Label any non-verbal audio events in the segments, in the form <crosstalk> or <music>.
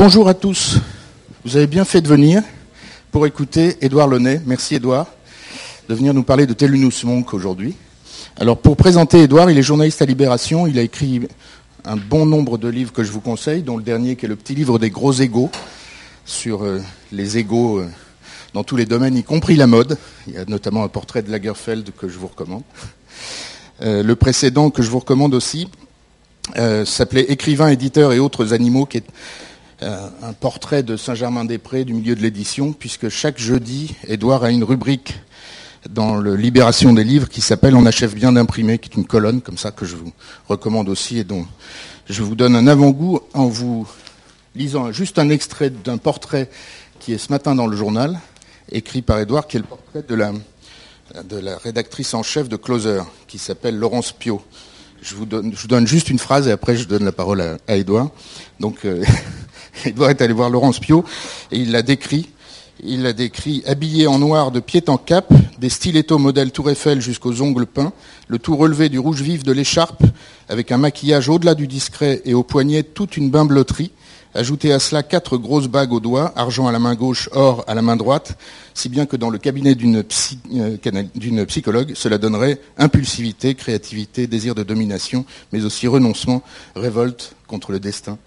Bonjour à tous. Vous avez bien fait de venir pour écouter Édouard Launay. Merci Édouard de venir nous parler de Telunus Monk aujourd'hui. Alors pour présenter Édouard, il est journaliste à Libération. Il a écrit un bon nombre de livres que je vous conseille, dont le dernier qui est le petit livre des gros égaux sur euh, les égaux euh, dans tous les domaines, y compris la mode. Il y a notamment un portrait de Lagerfeld que je vous recommande. Euh, le précédent que je vous recommande aussi s'appelait Écrivain, éditeur et autres animaux, un portrait de Saint-Germain-des-Prés du milieu de l'édition, puisque chaque jeudi, Édouard a une rubrique dans le Libération des livres qui s'appelle On achève bien d'imprimer, qui est une colonne comme ça que je vous recommande aussi et dont je vous donne un avant-goût en vous lisant juste un extrait d'un portrait qui est ce matin dans le journal, écrit par Édouard, qui est le portrait de la, rédactrice en chef de Closer, qui s'appelle Laurence Pio. Je vous, donne, je vous donne juste une phrase et après je donne la parole à, à Édouard. Donc, euh, <laughs> <laughs> Édouard est allé voir Laurence Pio et il l'a décrit. Il l'a décrit habillé en noir de pied en cap, des stilettos modèle Tour Eiffel jusqu'aux ongles peints, le tout relevé du rouge vif de l'écharpe, avec un maquillage au-delà du discret et au poignet toute une bimbloterie, ajouté à cela quatre grosses bagues aux doigts, argent à la main gauche, or à la main droite, si bien que dans le cabinet d'une, euh, psychologue, cela donnerait impulsivité, créativité, désir de domination, mais aussi renoncement, révolte contre le destin.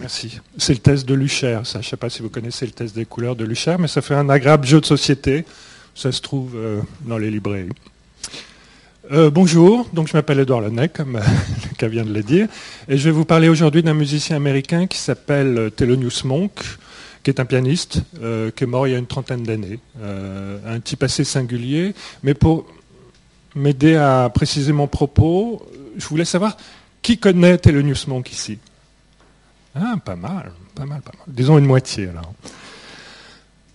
Merci. C'est le test de Lucher. je ne sais pas si vous connaissez le test des couleurs de Lucher, mais ça fait un agréable jeu de société. Ça se trouve euh, dans les librairies. Euh, bonjour, donc je m'appelle Edouard Lenec, comme <laughs> Lucas vient de le dire, et je vais vous parler aujourd'hui d'un musicien américain qui s'appelle Thelonious Monk, qui est un pianiste, euh, qui est mort il y a une trentaine d'années. un type assez singulier, mais pour m'aider à préciser mon propos, je voulais savoir qui connaît Thelonious Monk ici ah, pas mal, pas mal, pas mal. Disons une moitié alors.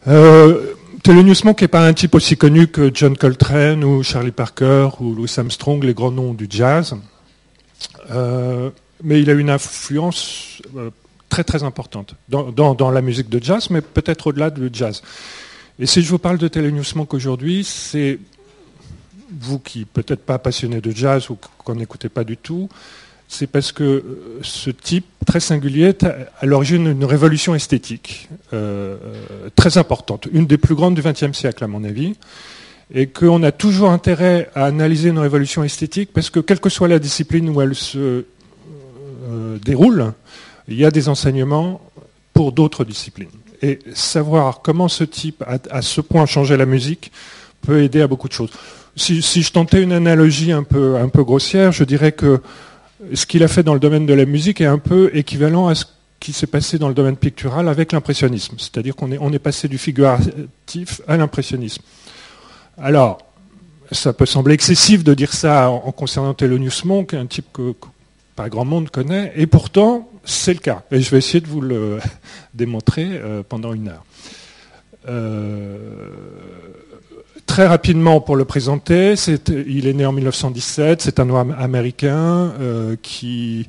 Euh, Monk n'est pas un type aussi connu que John Coltrane ou Charlie Parker ou Louis Armstrong, les grands noms du jazz. Euh, mais il a une influence euh, très très importante dans, la musique de jazz, mais peut-être au-delà du jazz. Et si je vous parle de Thelonious Monk aujourd'hui, c'est vous qui peut-être pas passionné de jazz ou qu'on n'écoutez pas du tout, c'est parce que euh, ce type très singulier est à l'origine d'une révolution esthétique euh, très importante, une des plus grandes du XXe siècle à mon avis, et qu'on a toujours intérêt à analyser une révolution esthétique parce que quelle que soit la discipline où elle se euh, déroule, il y a des enseignements pour d'autres disciplines. Et savoir comment ce type a à ce point changé la musique peut aider à beaucoup de choses. Si, si je tentais une analogie un peu, un peu grossière, je dirais que ce qu'il a fait dans le domaine de la musique est un peu équivalent à ce qui s'est passé dans le domaine pictural avec l'impressionnisme. C'est-à-dire qu'on est, passé du figuratif à l'impressionnisme. Alors, ça peut sembler excessif de dire ça en, concernant Thelonious Monk, un type que, pas grand monde connaît, et pourtant, c'est le cas. Et je vais essayer de vous le <laughs> démontrer euh, pendant une heure. Euh, Très rapidement pour le présenter, il est né en 1917, c'est un noir américain euh, qui,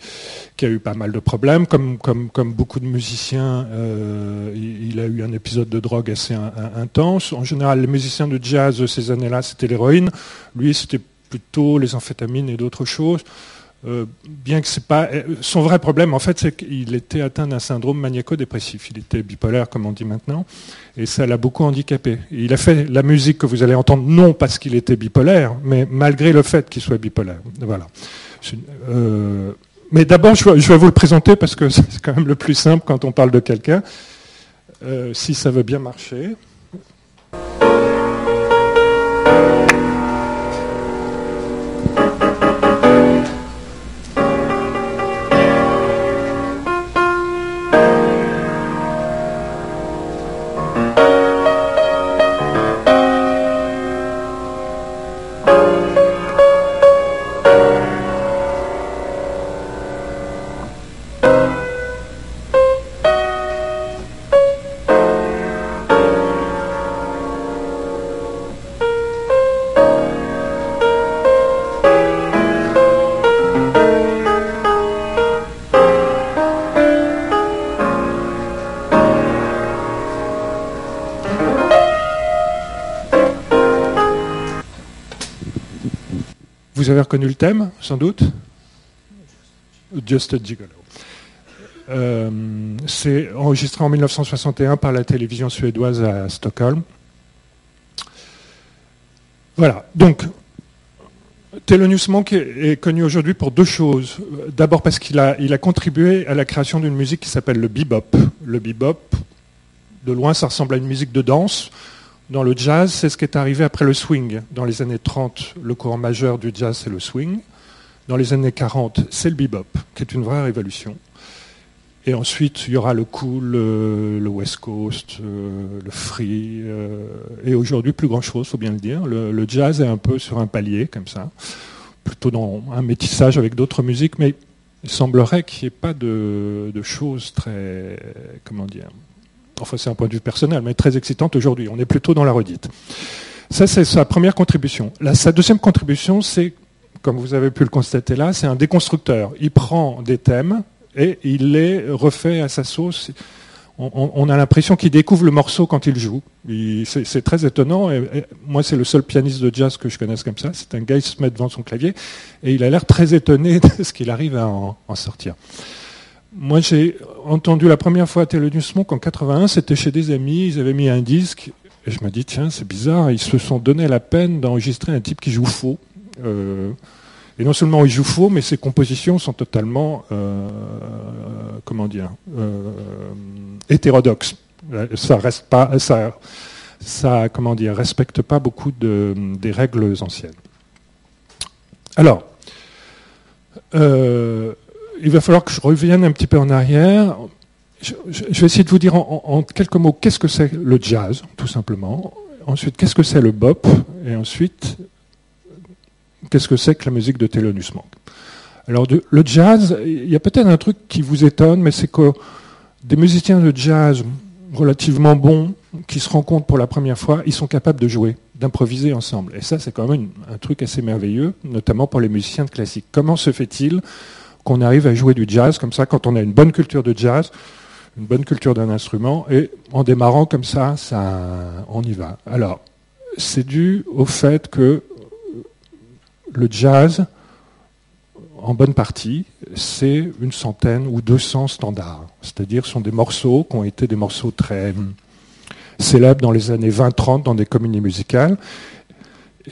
a eu pas mal de problèmes, comme, beaucoup de musiciens, euh, il, a eu un épisode de drogue assez intense. En général, les musiciens de jazz ces années-là, c'était l'héroïne, lui c'était plutôt les amphétamines et d'autres choses. Euh, bien que c'est pas son vrai problème en fait c'est qu'il était atteint d'un syndrome maniaco-dépressif. Il était bipolaire comme on dit maintenant et ça l'a beaucoup handicapé. Il a fait la musique que vous allez entendre non parce qu'il était bipolaire mais malgré le fait qu'il soit bipolaire. Voilà. Euh, mais d'abord je, vais vous le présenter parce que <laughs> c'est quand même le plus simple quand on parle de quelqu'un. Euh, si ça veut bien marcher avez reconnu le thème, sans doute Just a Gigolo. c'est enregistré en 1961 par la télévision suédoise à Stockholm. Voilà, donc Thelonious Monk est, connu aujourd'hui pour deux choses. D'abord parce qu'il a, il a contribué à la création d'une musique qui s'appelle le bebop. Le bebop, de loin, ça ressemble à une musique de danse. Dans le jazz, c'est ce qui est arrivé après le swing. Dans les années 30, le courant majeur du jazz, c'est le swing. Dans les années 40, c'est le bebop, qui est une vraie révolution. Et ensuite, il y aura le cool, le, West Coast, euh, le free. Euh, et aujourd'hui, plus grand-chose, faut bien le dire. Le, jazz est un peu sur un palier, comme ça. Plutôt dans un métissage avec d'autres musiques, mais il semblerait qu'il n'y ait pas de, choses très... Comment dire Enfin, c'est un point de vue personnel, mais très excitante aujourd'hui. On est plutôt dans la redite. Ça, c'est sa première contribution. sa deuxième contribution, c'est, comme vous avez pu le constater là, c'est un déconstructeur. Il prend des thèmes et il les refait à sa sauce. On, a l'impression qu'il découvre le morceau quand il joue. C'est très étonnant. Moi, c'est le seul pianiste de jazz que je connaisse comme ça. C'est un gars qui se met devant son clavier et il a l'air très étonné <laughs> de ce qu'il arrive à en, sortir. Moi, j'ai entendu la première fois Thelonious Monk en 81. C'était chez des amis. Ils avaient mis un disque et je me dis tiens, c'est bizarre. Ils se sont donné la peine d'enregistrer un type qui joue faux. Euh, et non seulement il joue faux, mais ses compositions sont totalement, euh, comment dire, euh, hétérodoxes. Ça reste pas, ça, comment dire, respecte pas beaucoup de, des règles anciennes. Alors, il va falloir que je revienne un petit peu en arrière. Je, vais essayer de vous dire en, quelques mots qu'est-ce que c'est le jazz, tout simplement. Ensuite, qu'est-ce que c'est le bop? Et ensuite, qu'est-ce que c'est que la musique de Thelonious Monk Alors, le jazz, il y a peut-être un truc qui vous étonne, mais c'est que des musiciens de jazz relativement bons, qui se rencontrent pour la première fois, ils sont capables de jouer, d'improviser ensemble. Et ça, c'est quand même un truc assez merveilleux, notamment pour les musiciens de classique. Comment se fait-il qu'on arrive à jouer du jazz comme ça quand on a une bonne culture de jazz, une bonne culture d'un instrument, et en démarrant comme ça, ça on y va. Alors, c'est dû au fait que le jazz, en bonne partie, c'est une centaine ou 200 standards. C'est-à-dire, ce sont des morceaux qui ont été des morceaux très célèbres dans les années 20-30 dans des communies musicales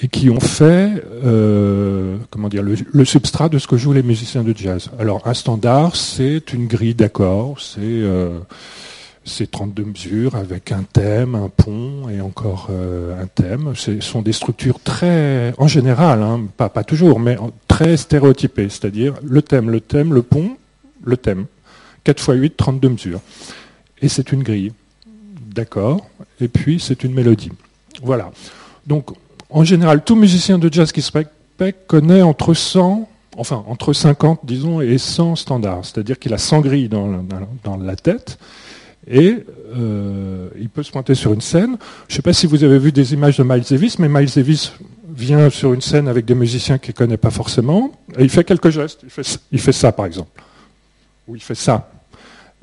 et qui ont fait euh, comment dire, le, substrat de ce que jouent les musiciens de jazz. Alors, un standard, c'est une grille d'accords, c'est euh, c'est 32 mesures avec un thème, un pont et encore euh, un thème. Ce sont des structures très, en général, hein, pas, pas toujours, mais très stéréotypées, c'est-à-dire le thème, le thème, le pont, le thème. 4 x 8, 32 mesures. Et c'est une grille. D'accord Et puis c'est une mélodie. Voilà. Donc, en général, tout musicien de jazz qui se respecte connaît entre 100, enfin entre 50, disons, et 100 standards. C'est-à-dire qu'il a 100 grilles dans, la tête et euh, il peut se pointer sur une scène. Je ne sais pas si vous avez vu des images de Miles Davis, mais Miles Davis vient sur une scène avec des musiciens qu'il ne connaît pas forcément, et il fait quelques gestes. Il fait, ça, par exemple. Ou il fait ça.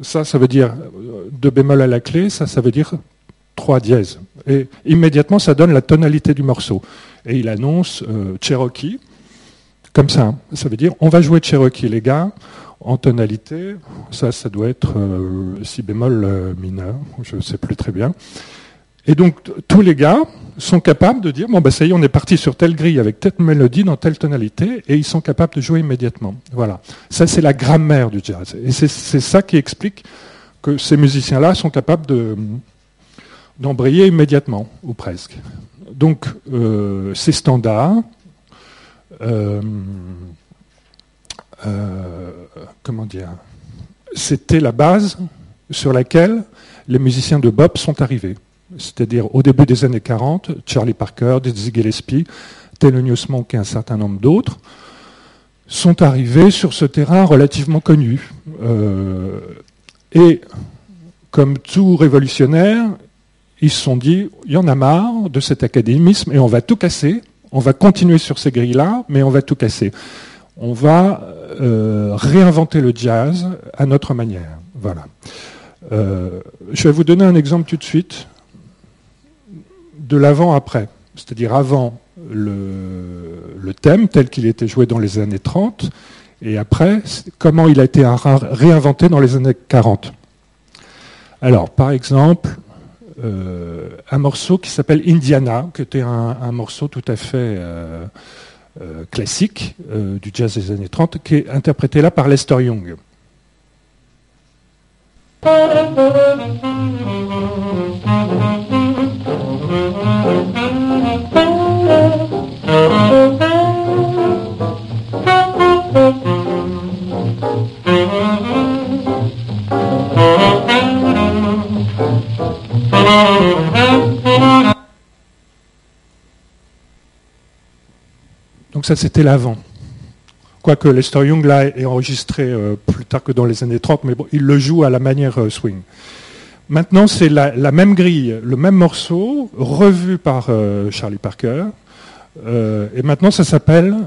Ça, ça veut dire deux bémol à la clé, ça, ça veut dire trois dièses. Et immédiatement, ça donne la tonalité du morceau. Et il annonce euh, Cherokee, comme ça. Ça veut dire, on va jouer Cherokee, les gars en tonalité, ça, ça doit être euh, si bémol euh, mineur, je ne sais plus très bien. Et donc, tous les gars sont capables de dire, bon, ben ça y est, on est parti sur telle grille avec telle mélodie dans telle tonalité, et ils sont capables de jouer immédiatement. Voilà. Ça, c'est la grammaire du jazz. Et c'est ça qui explique que ces musiciens-là sont capables de d'embrayer immédiatement, ou presque. Donc, euh, c'est standard. Euh, euh, comment dire, c'était la base sur laquelle les musiciens de bop sont arrivés. C'est-à-dire au début des années 40, Charlie Parker, Dizzy Gillespie, Thelonious Monk et un certain nombre d'autres sont arrivés sur ce terrain relativement connu. Et comme tout révolutionnaire, ils se sont dit, il y en a marre de cet académisme et on va tout casser, on va continuer sur ces grilles-là, mais on va tout casser on va euh, réinventer le jazz à notre manière. Voilà. Euh, je vais vous donner un exemple tout de suite de l'avant-après, c'est-à-dire avant le, thème tel qu'il était joué dans les années 30 Et après, comment il a été réinventé dans les années 40. Alors, par exemple, euh, un morceau qui s'appelle Indiana, qui était un, morceau tout à fait euh, euh, classique du jazz des années 30, qui est interprété là par Lester Young. Donc ça, c'était l'avant. Quoique Lester Young l'a est enregistré euh, plus tard que dans les années 30, mais bon, il le joue à la manière euh, swing. Maintenant, c'est la, même grille, le même morceau, revu par euh, Charlie Parker, et maintenant ça s'appelle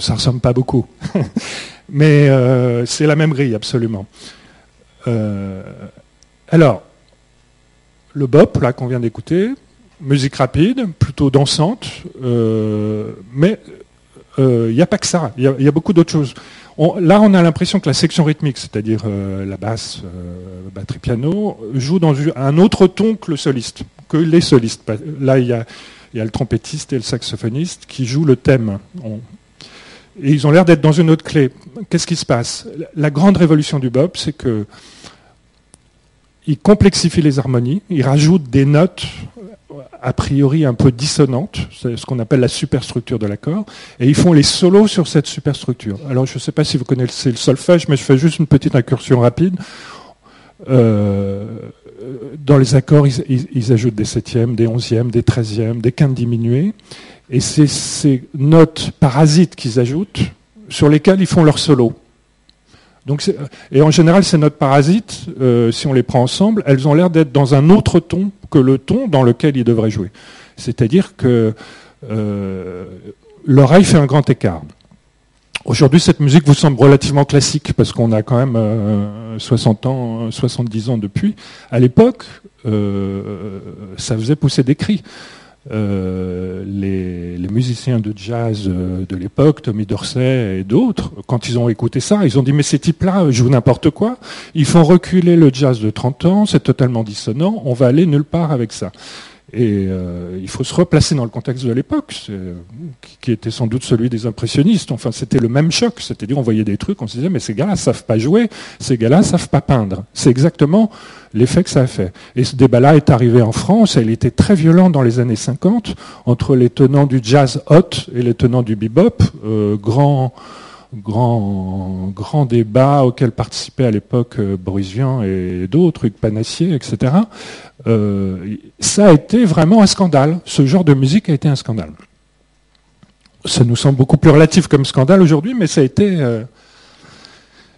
Ça ressemble pas beaucoup. <laughs> Mais euh, c'est la même grille, absolument. Euh, alors, le bop, là, qu'on vient d'écouter, musique rapide, plutôt dansante, euh, mais il n'y a pas que ça, il y, a beaucoup d'autres choses. là, on a l'impression que la section rythmique, c'est-à-dire la basse, batterie piano, joue dans un autre ton que le soliste, que les solistes. Là, il y a, le trompettiste et le saxophoniste qui jouent le thème. Et ils ont l'air d'être dans une autre clé. Qu'est-ce qui se passe? La grande révolution du bop, c'est que il complexifie les harmonies, il rajoute des notes a priori un peu dissonantes, c'est ce qu'on appelle la superstructure de l'accord, et ils font les solos sur cette superstructure. Alors je ne sais pas si vous connaissez le solfège, mais je fais juste une petite incursion rapide. Euh, dans les accords, ils, ils, ajoutent des septièmes, des onzièmes, des treizièmes, des quintes diminuées. Et c'est ces notes parasites qu'ils ajoutent sur lesquelles ils font leur solo. Donc et en général, ces notes parasites, euh, si on les prend ensemble, elles ont l'air d'être dans un autre ton que le ton dans lequel ils devraient jouer. C'est-à-dire que euh, l'oreille fait un grand écart. Aujourd'hui, cette musique vous semble relativement classique parce qu'on a quand même 60 euh, ans, 70 ans depuis. À l'époque, ça faisait pousser des cris. Euh, les, musiciens de jazz euh, de l'époque, Tommy Dorsey et d'autres, quand ils ont écouté ça, ils ont dit mais ces types-là jouent n'importe quoi, ils font reculer le jazz de 30 ans, c'est totalement dissonant, on va aller nulle part avec ça. Et euh, il faut se replacer dans le contexte de l'époque, qui était sans doute celui des impressionnistes. Enfin, c'était le même choc. C'est-à-dire, on voyait des trucs, on se disait, mais ces gars-là savent pas jouer, ces gars-là savent pas peindre. C'est exactement l'effet que ça a fait. Et ce débat-là est arrivé en France, et il était très violent dans les années 50, entre les tenants du jazz hot et les tenants du bebop, euh, grand grand, débat auquel participaient à l'époque euh, Boris et d'autres, Hugues Panassier, etc. Euh, ça a été vraiment un scandale. Ce genre de musique a été un scandale. Ça nous semble beaucoup plus relatif comme scandale aujourd'hui, mais ça a été, euh,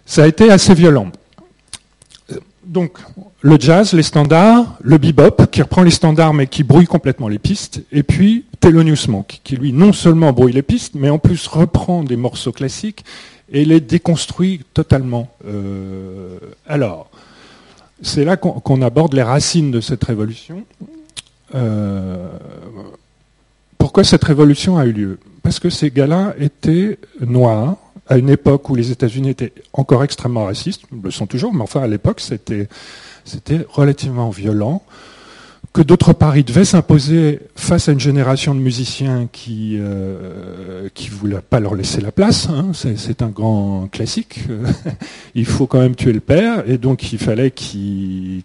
ça a été assez violent. Donc, le jazz, les standards, le bebop, qui reprend les standards mais qui brouille complètement les pistes, et puis Thelonious Monk, qui lui non seulement brouille les pistes, mais en plus reprend des morceaux classiques et les déconstruit totalement. Euh, alors, c'est là qu'on aborde les racines de cette révolution. Euh, pourquoi cette révolution a eu lieu? Parce que ces gars-là étaient noirs à une époque où les États-Unis étaient encore extrêmement racistes, ils le sont toujours, mais enfin à l'époque c'était relativement violent que d'autre part, il devait s'imposer face à une génération de musiciens qui ne euh, qui voulait pas leur laisser la place. Hein. C'est un grand classique. <laughs> il faut quand même tuer le père, et donc il fallait qu'ils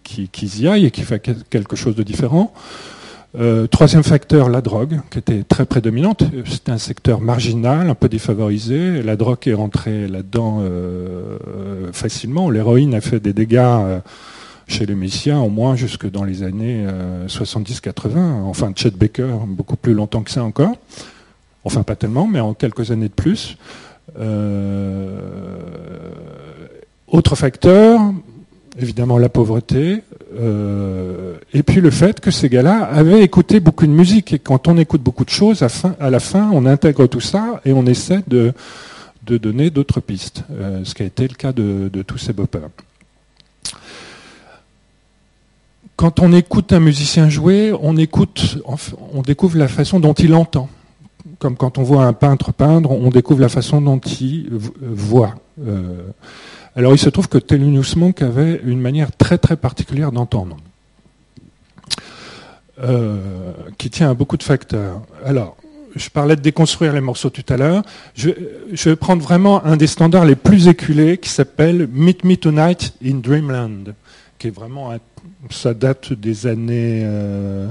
y aillent et qu'ils fassent quelque chose de différent. Euh, troisième facteur, la drogue, qui était très prédominante. C'était un secteur marginal, un peu défavorisé. La drogue est rentrée là-dedans euh, facilement. L'héroïne a fait des dégâts chez les musiciens, au moins jusque dans les années 70-80. Enfin, Chet Baker, beaucoup plus longtemps que ça encore. Enfin, pas tellement, mais en quelques années de plus. autre facteur, évidemment la pauvreté, euh, et puis le fait que ces gars-là avaient écouté beaucoup de musique. Et quand on écoute beaucoup de choses, à, la fin, on intègre tout ça et on essaie de, donner d'autres pistes, euh, ce qui a été le cas de, tous ces boppers. Quand on écoute un musicien jouer, on découvre la façon dont il entend. Comme quand on voit un peintre peindre, on découvre la façon dont il voit. Euh, alors il se trouve que Thelonious Monk avait une manière très très particulière d'entendre, euh, qui tient à beaucoup de facteurs. Alors, je parlais de déconstruire les morceaux tout à l'heure. Je, vais prendre vraiment un des standards les plus éculés qui s'appelle Meet Me Tonight in Dreamland, qui est vraiment, ça date des années. Euh,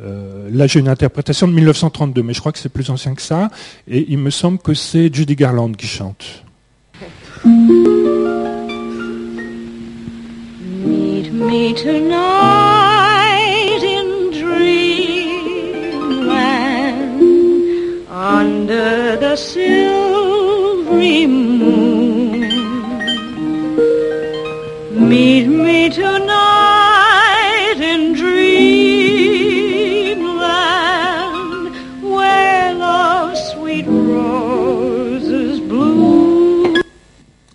euh, là, j'ai une interprétation de 1932, mais je crois que c'est plus ancien que ça. Et il me semble que c'est Judy Garland qui chante. Meet me tonight in dreamland under the silvery moon. Meet me tonight in where sweet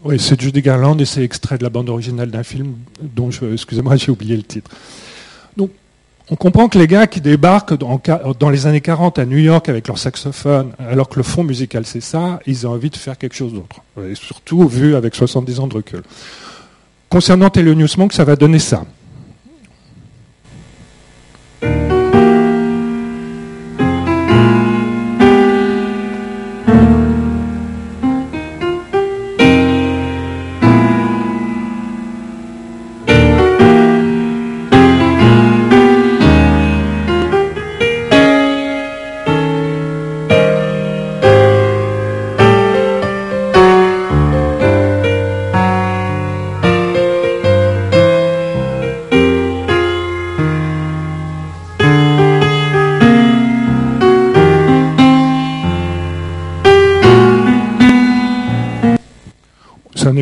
Oui, c'est Judy Garland et c'est extrait de la bande originale d'un film dont, je, excusez-moi, j'ai oublié le titre. Donc, on comprend que les gars qui débarquent dans, les années 40 à New York avec leur saxophone, alors que le fond musical c'est ça, ils ont envie de faire quelque chose d'autre. Et surtout vu avec 70 ans de recul. Concernant Thelonious Monk, ça va donner ça.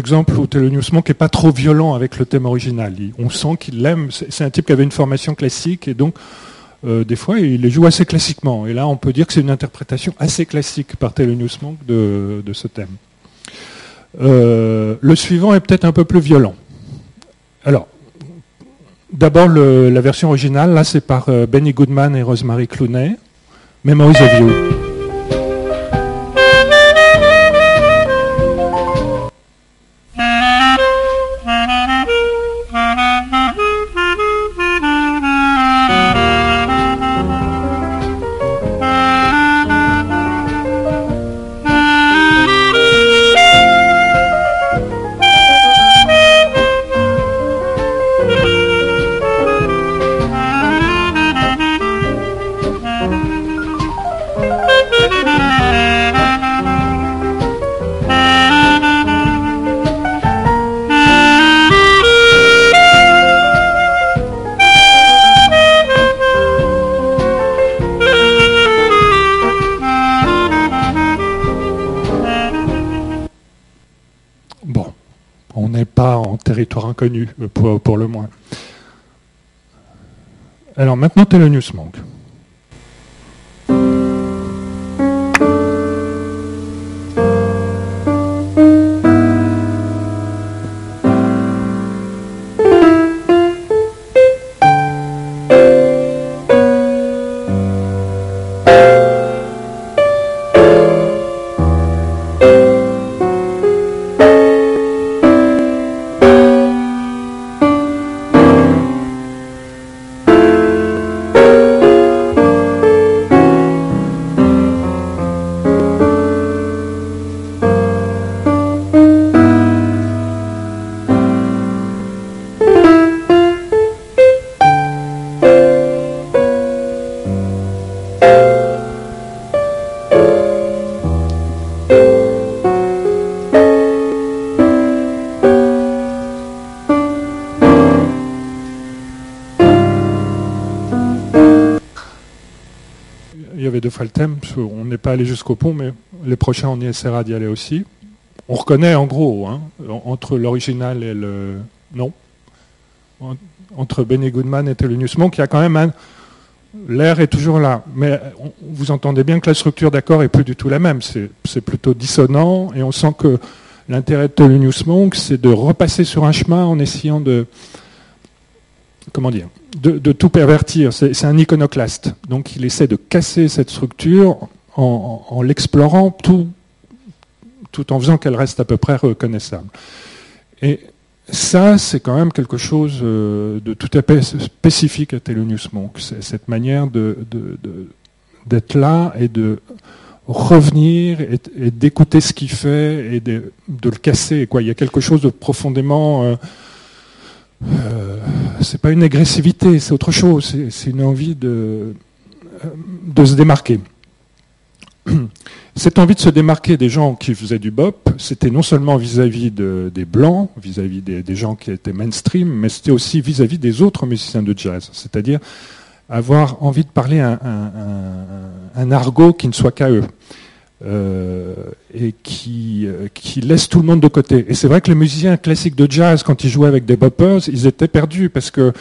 Exemple où Thelonious Monk n'est pas trop violent avec le thème original. on sent qu'il l'aime. C'est un type qui avait une formation classique et donc euh, des fois il les joue assez classiquement. Et là on peut dire que c'est une interprétation assez classique par Thelonious Monk de, ce thème. Euh, le suivant est peut-être un peu plus violent. Alors, d'abord la version originale, là c'est par euh, Benny Goodman et Rosemary Clooney, Memories of You. Euh, pour, pour le moins. Alors maintenant, Thelonious Monk. On n'est pas allé jusqu'au pont, mais les prochains, on y essaiera d'y aller aussi. On reconnaît en gros, hein, entre l'original et le. Non Entre Benny Goodman et Thelonious Monk, il y a quand même un. L'air est toujours là, mais vous entendez bien que la structure d'accord est plus du tout la même. C'est plutôt dissonant et on sent que l'intérêt de Thelonious Monk, c'est de repasser sur un chemin en essayant de, comment dire, de, tout pervertir. C'est un iconoclaste. Donc il essaie de casser cette structure en, l'explorant tout, en faisant qu'elle reste à peu près reconnaissable. Et ça, c'est quand même quelque chose euh, de tout à fait spécifique à Thelonious Monk. Cette manière d'être là et de revenir et, d'écouter ce qu'il fait et de, le casser. Il y a quelque chose de profondément euh, euh, c'est pas une agressivité, c'est autre chose. C'est une envie de, de se démarquer. Cette envie de se démarquer des gens qui faisaient du bop, c'était non seulement vis-à-vis des blancs, vis-à-vis des, gens qui étaient mainstream, mais c'était aussi vis-à-vis des autres musiciens de jazz. C'est-à-dire avoir envie de parler un argot qui ne soit qu'à eux. Euh, et qui, euh, qui laisse tout le monde de côté. Et c'est vrai que les musiciens classiques de jazz, quand ils jouaient avec des boppers, ils étaient perdus parce que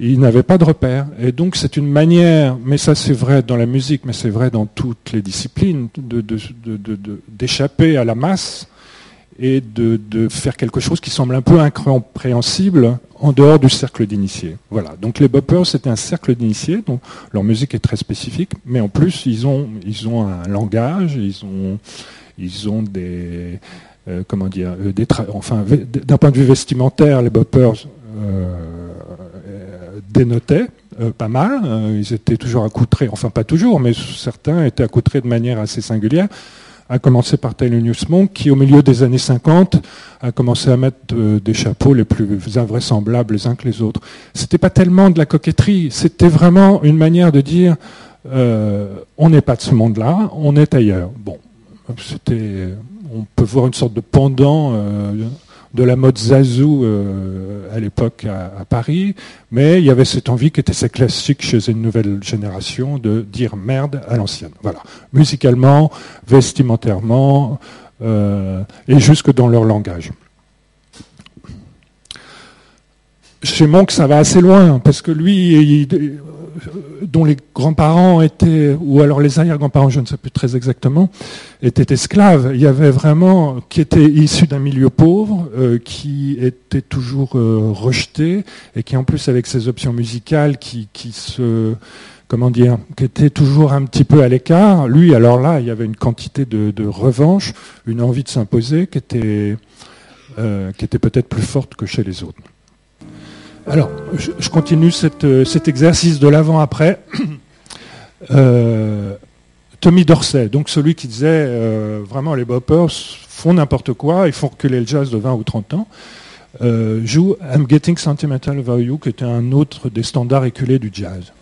ils n'avaient pas de repères. Et donc c'est une manière, mais ça c'est vrai dans la musique, mais c'est vrai dans toutes les disciplines, d'échapper de, de, à la masse et de, faire quelque chose qui semble un peu incompréhensible en dehors du cercle d'initiés. Voilà. Donc les boppers, c'était un cercle d'initiés, donc leur musique est très spécifique, mais en plus ils ont, ils ont un langage, ils ont, ils ont des, euh, comment dire, euh, enfin d'un point de vue vestimentaire, les boppers euh, dénotaient pas mal. ils étaient toujours accoutrés, enfin pas toujours, mais certains étaient accoutrés de manière assez singulière à commencer par Thelonious Monk, qui au milieu des années 50 a commencé à mettre euh, des chapeaux les plus invraisemblables les uns que les autres. C'était pas tellement de la coquetterie, c'était vraiment une manière de dire euh, on n'est pas de ce monde-là, on est ailleurs. Bon, c'était, on peut voir une sorte de pendant. Euh, de la mode Zazou euh, à l'époque à, Paris, mais il y avait cette envie qui était assez classique chez une nouvelle génération de dire merde à l'ancienne. Voilà, musicalement, vestimentairement euh, et jusque dans leur langage. Chez Monk, ça va assez loin, parce que lui, dont les grands-parents étaient, ou alors les arrière-grands-parents, je ne sais plus très exactement, étaient esclaves. Il y avait vraiment, qui étaient issus d'un milieu pauvre, euh, qui était toujours euh, rejeté, et qui en plus avec ses options musicales, qui, qui se, comment dire, qui était toujours un petit peu à l'écart. Lui, alors là, il y avait une quantité de, revanche, une envie de s'imposer qui était, euh, qui était peut-être plus forte que chez les autres. Alors, je, continue euh, cet exercice de l'avant-après. <clears throat> Euh, Tommy Dorsey, donc celui qui disait euh, vraiment les boppers font n'importe quoi, ils font reculer le jazz de 20 ou 30 ans, joue I'm Getting Sentimental About You, qui était un autre des standards éculés du jazz.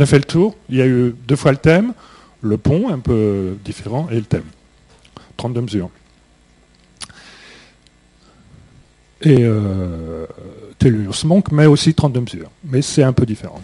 A fait le tour. Il y a eu deux fois le thème, le pont un peu différent et le thème. 32 mesures. et euh, Thelonious Monk, mais aussi 32 mesures. Mais c'est un peu différent.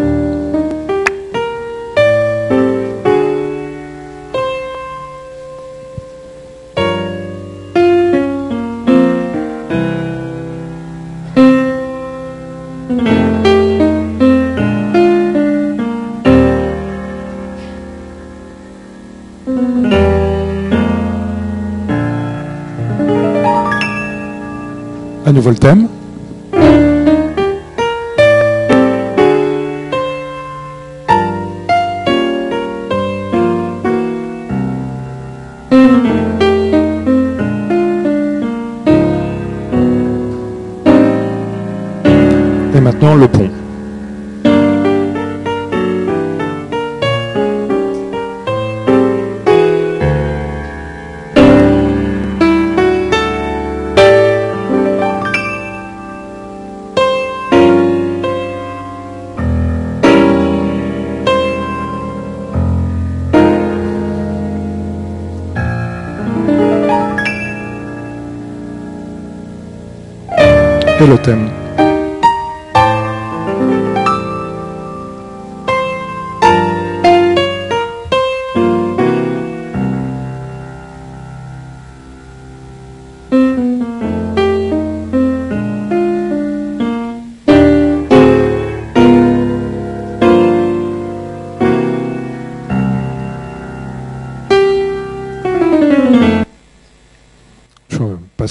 À nouveau thème.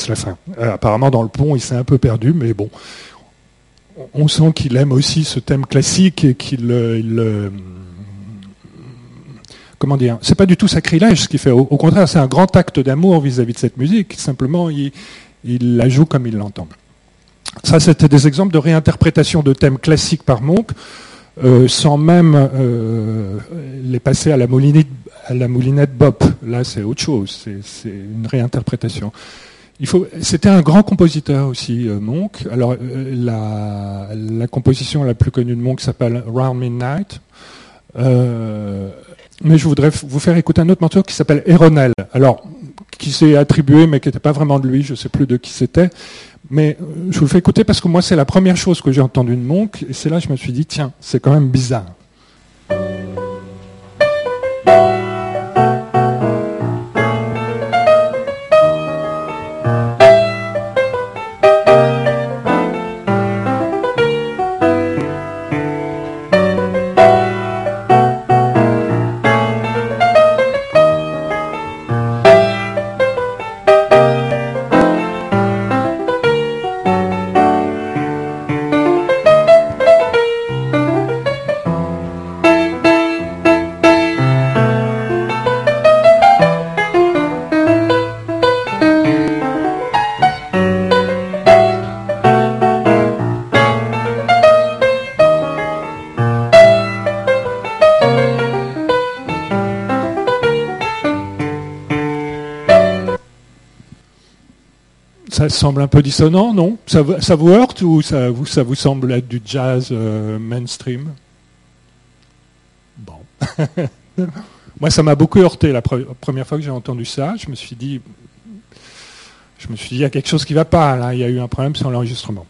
La fin. Euh, apparemment, dans le pont, il s'est un peu perdu, mais bon. On sent qu'il aime aussi ce thème classique et qu'il. euh, euh, comment dire C'est pas du tout sacrilège ce qu'il fait. Au, contraire, c'est un grand acte d'amour vis-à-vis de cette musique. Simplement, il, la joue comme il l'entend. Ça, c'était des exemples de réinterprétation de thèmes classiques par Monk, sans même les passer à la moulinette, à la moulinette bop. Là, c'est autre chose. C'est une réinterprétation. Il faut. C'était un grand compositeur aussi, euh, Monk. Alors, euh, la, la composition la plus connue de Monk s'appelle Round Midnight. Euh, mais je voudrais vous faire écouter un autre morceau qui s'appelle Eronel. Alors, qui s'est attribué, mais qui n'était pas vraiment de lui. Je ne sais plus de qui c'était. Mais euh, je vous le fais écouter parce que moi, c'est la première chose que j'ai entendue de Monk. Et c'est là que je me suis dit, tiens, c'est quand même bizarre. Semble un peu dissonant, non? Ça, vous- heurte ou ça vous, ça vous semble être du jazz euh, mainstream? Bon. <laughs> Moi, ça m'a beaucoup heurté la pre- première fois que j'ai entendu ça. Je me suis dit, je me suis dit, il y a quelque chose qui ne va pas. Là, il y a eu un problème sur l'enregistrement.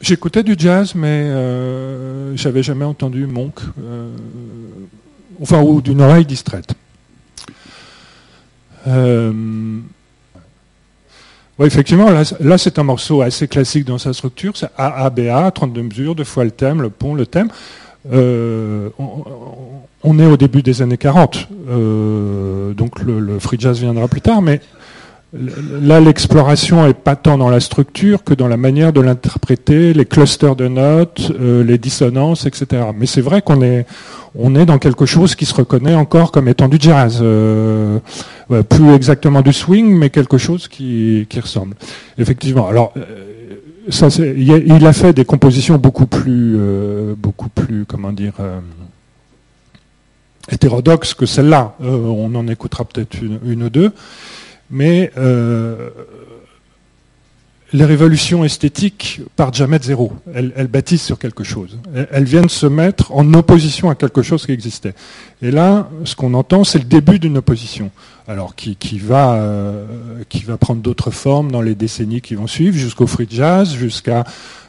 J'écoutais du jazz, mais euh, j'avais jamais entendu Monk, euh, enfin ou d'une oreille distraite. Ouais, effectivement, là, c'est un morceau assez classique dans sa structure. C'est AABA, 32 mesures, deux fois le thème, le pont, le thème. Euh, on, on est au début des années 40, euh, donc le, le free jazz viendra plus tard, mais là, l'exploration est pas tant dans la structure que dans la manière de l'interpréter, les clusters de notes, euh, les dissonances, etc. Mais c'est vrai qu'on est, dans quelque chose qui se reconnaît encore comme étant du jazz. Euh, plus exactement du swing, mais quelque chose qui, ressemble. Effectivement. Alors, euh, il, a, fait des compositions beaucoup plus, beaucoup plus, comment dire, hétérodoxes que celle-là. On en écoutera peut-être une ou deux, mais euh, les révolutions esthétiques partent jamais de zéro. Elles, bâtissent sur quelque chose. Elles, viennent se mettre en opposition à quelque chose qui existait. Et là, ce qu'on entend, c'est le début d'une opposition. alors qui, va, qui va prendre d'autres formes dans les décennies qui vont suivre, jusqu'au free jazz, jusqu'à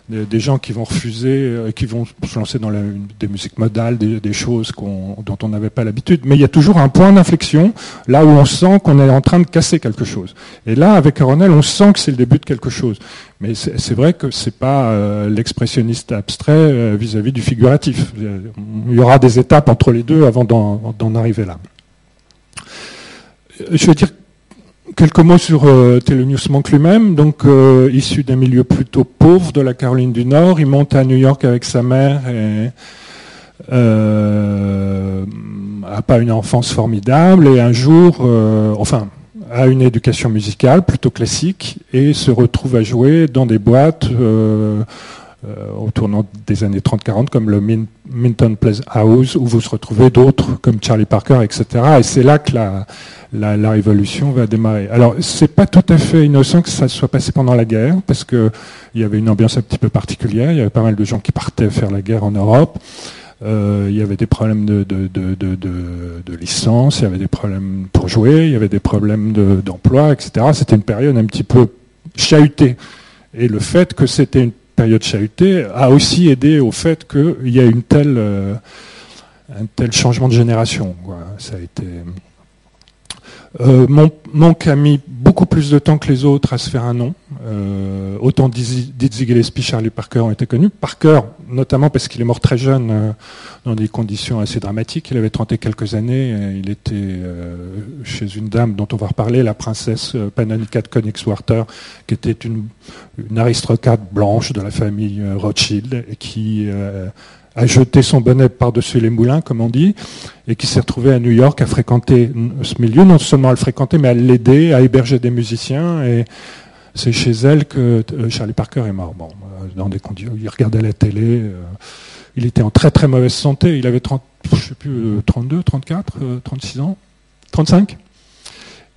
des, gens qui vont refuser, euh, qui vont se lancer dans des musiques modales, des, choses dont on n'avait pas l'habitude. Mais il y a toujours un point d'inflexion, là où on sent qu'on est en train de casser quelque chose. Et là, avec Aronel, on sent que c'est le début de quelque chose. Mais c'est vrai que c'est pas euh, l'expressionniste abstrait euh, vis-à-vis du figuratif. Il y aura des étapes entre les deux avant d'en arriver là. Je veux dire Quelques mots sur euh, Monk lui-même, donc euh, issu d'un milieu plutôt pauvre de la Caroline du Nord, il monte à New York avec sa mère et euh, a pas une enfance formidable et un jour, euh, enfin, a une éducation musicale plutôt classique et se retrouve à jouer dans des boîtes au tournant des années 30-40 comme le Minton Place House où vous se retrouvez d'autres comme Charlie Parker, etc. Et c'est là que la révolution va démarrer. Alors, c'est pas tout à fait innocent que ça soit passé pendant la guerre, parce qu'il y avait une ambiance un petit peu particulière. Il y avait pas mal de gens qui partaient faire la guerre en Europe. Euh, il y avait des problèmes de, de, licence, il y avait des problèmes pour jouer, il y avait des problèmes d'emploi, etc. C'était une période un petit peu chahutée. Et le fait que c'était une période chahutée a aussi aidé au fait qu'il y a une telle, euh, un tel changement de génération. Ça a été euh, Monk a mis beaucoup plus de temps que les autres à se faire un nom. Euh, autant Dizzy Gillespie, Charlie Parker ont été connus. Parker, notamment parce qu'il est mort très jeune euh, dans des conditions assez dramatiques. Il avait 30 et quelques années. il était chez une dame dont on va reparler, la princesse Panonica de Königswarter, qui était une, une, aristocrate blanche de la famille Rothschild et qui a jeté son bonnet par-dessus les moulins, comme on dit, et qui s'est retrouvé à New York à fréquenter ce milieu, non seulement à le fréquenter, mais à l'aider, à héberger des musiciens. Et c'est chez elle que euh, Charlie Parker est mort. Bon, euh, dans des conditions, il regardait la télé. Euh, il était en très très mauvaise santé. Il avait 30, je sais plus, 32, 34, 36 ans, 35.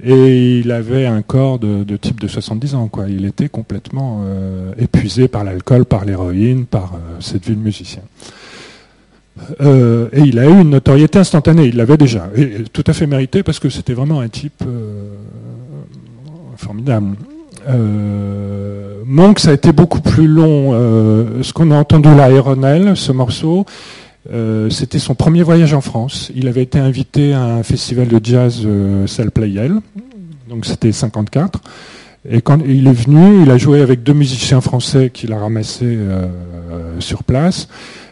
Et il avait un corps de, type de 70 ans. Quoi. Il était complètement épuisé par l'alcool, par l'héroïne, par cette vie de musicien. Euh, et il a eu une notoriété instantanée, il l'avait déjà, et tout à fait mérité parce que c'était vraiment un type euh, formidable. Euh, Monk, ça a été beaucoup plus long. ce qu'on a entendu là, Aéronel, ce morceau, c'était son premier voyage en France. Il avait été invité à un festival de jazz Salle Playel, donc c'était 54. Et quand il est venu, il a joué avec deux musiciens français qu'il a ramassés sur place.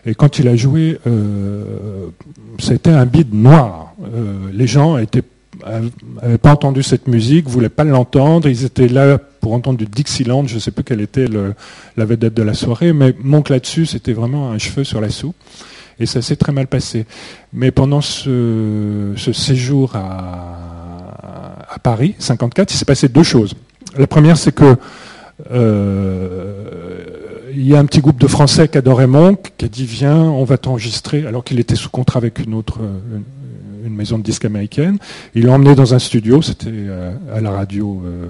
Et quand il a joué, euh, c'était un bide noir. Euh, les gens n'avaient pas entendu cette musique, voulaient pas l'entendre. Ils étaient là pour entendre du Dixieland. Je ne sais plus quelle était la vedette de la soirée, mais Monk là-dessus, c'était vraiment un cheveu sur la soupe. Et ça s'est très mal passé. Mais pendant ce, séjour à, Paris, 54, il s'est passé deux choses. La première, c'est que euh, il y a un petit groupe de Français qui adorait Monk, qui a dit viens, on va t'enregistrer, alors qu'il était sous contrat avec une autre, une, maison de disques américaine. Il l'a emmené dans un studio, c'était euh, à la radio euh,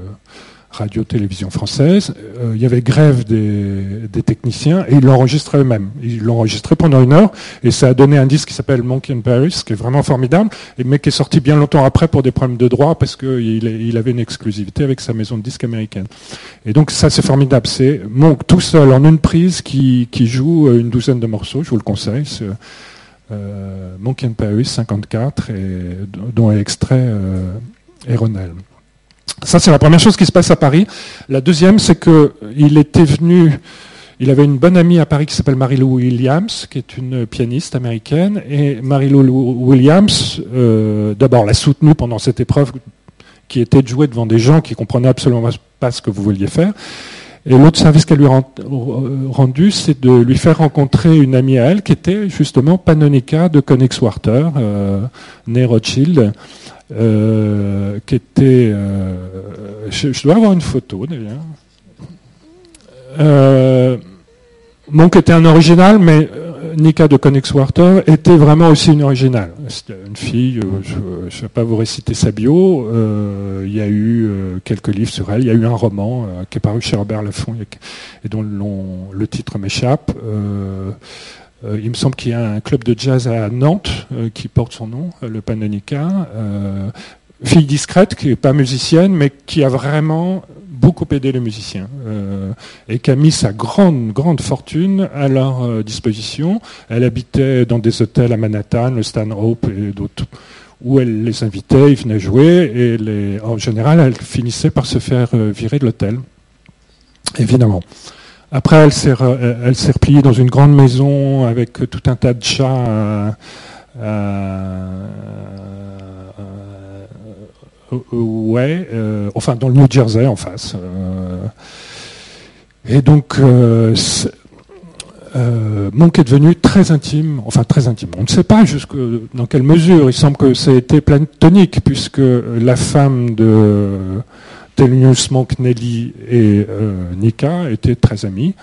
radio-télévision française. Euh, il y avait grève des, techniciens et ils l'enregistraient eux-mêmes. Ils enregistré pendant une heure et ça a donné un disque qui s'appelle Monkey in Paris, qui est vraiment formidable, mais qui est sorti bien longtemps après pour des problèmes de droit parce qu'il il avait une exclusivité avec sa maison de disques américaine. Et donc ça c'est formidable. C'est Monk tout seul en une prise qui, joue une douzaine de morceaux, je vous le conseille. Euh, Monkey in Paris 54 et dont est extrait euh, ça, c'est la première chose qui se passe à Paris. La deuxième, c'est qu'il était venu, il avait une bonne amie à Paris qui s'appelle Marilou Williams, qui est une pianiste américaine. Et Marilou Williams, euh, d'abord, l'a soutenue pendant cette épreuve qui était de jouer devant des gens qui comprenaient absolument pas ce que vous vouliez faire. Et l'autre service qu'elle lui a rendu, c'est de lui faire rencontrer une amie à elle qui était justement Panonica de Königswarter, euh, née Rothschild, euh, qui était. Euh, je, dois avoir une photo d'ailleurs. Euh, Monk était un original, mais euh, Nika de Königswarter était vraiment aussi une originale. C'était une fille, je ne vais pas vous réciter sa bio, il y a eu quelques livres sur elle, il y a eu un roman qui est paru chez Robert Laffont et dont le titre m'échappe. Euh, il me semble qu'il y a un club de jazz à Nantes euh, qui porte son nom, euh, le Panonica. fille discrète, qui n'est pas musicienne, mais qui a vraiment beaucoup aidé les musiciens et qui a mis sa grande, grande fortune à leur disposition. Elle habitait dans des hôtels à Manhattan, le Stanhope et d'autres, où elle les invitait, ils venaient jouer et en général, elle finissait par se faire virer de l'hôtel, évidemment. Après, elle s'est, elle s'est repliée dans une grande maison avec tout un tas de chats. Euh, ouais, euh, enfin dans le New Jersey en face. Euh, et donc, Monk est devenu très intime, enfin très intime. On ne sait pas jusque dans quelle mesure. Il semble que ça a été tonique puisque la femme de Thelonious Monk, Nelly et Nika étaient très amis.